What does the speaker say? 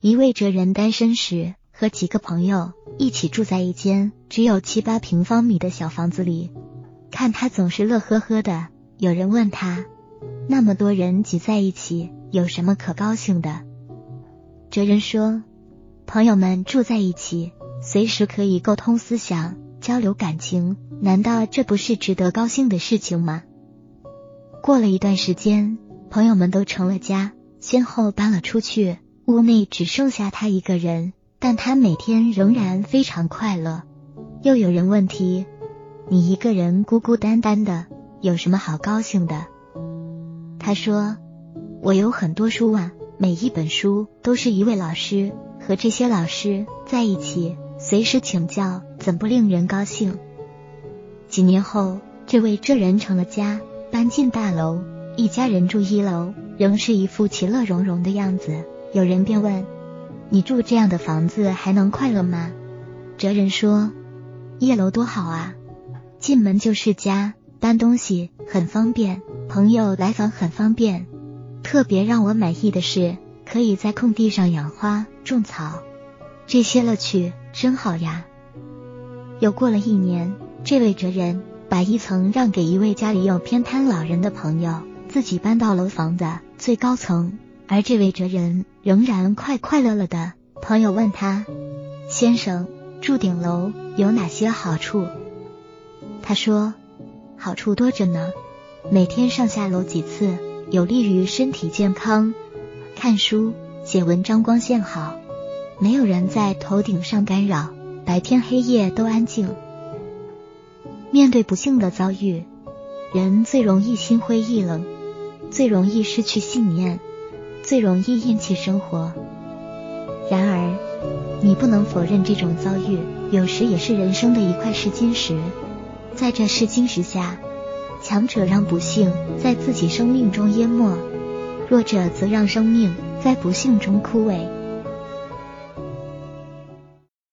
一位哲人单身时，和几个朋友一起住在一间只有七八平方米的小房子里。看他总是乐呵呵的，有人问他：“那么多人挤在一起，有什么可高兴的？”哲人说：“朋友们住在一起，随时可以沟通思想、交流感情，难道这不是值得高兴的事情吗？”过了一段时间，朋友们都成了家，先后搬了出去。屋内只剩下他一个人，但他每天仍然非常快乐。又有人问题：“你一个人孤孤单单的，有什么好高兴的？”他说：“我有很多书啊，每一本书都是一位老师，和这些老师在一起，随时请教，怎不令人高兴？”几年后，这位哲人成了家，搬进大楼，一家人住一楼，仍是一副其乐融融的样子。有人便问：“你住这样的房子还能快乐吗？”哲人说：“一楼多好啊，进门就是家，搬东西很方便，朋友来访很方便。特别让我满意的是，可以在空地上养花种草，这些乐趣真好呀。”又过了一年，这位哲人把一层让给一位家里有偏瘫老人的朋友，自己搬到楼房的最高层。而这位哲人仍然快快乐乐的。朋友问他：“先生，住顶楼有哪些好处？”他说：“好处多着呢，每天上下楼几次，有利于身体健康。看书、写文章光线好，没有人在头顶上干扰，白天黑夜都安静。面对不幸的遭遇，人最容易心灰意冷，最容易失去信念。”最容易厌弃生活。然而，你不能否认这种遭遇有时也是人生的一块试金石。在这试金石下，强者让不幸在自己生命中淹没，弱者则让生命在不幸中枯萎。